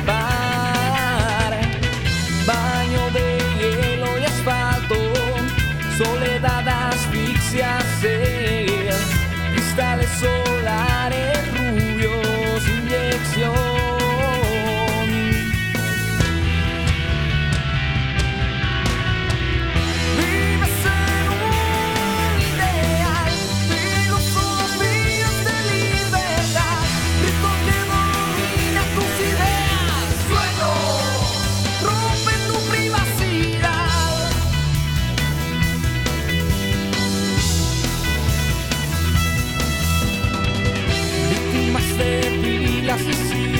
de justice.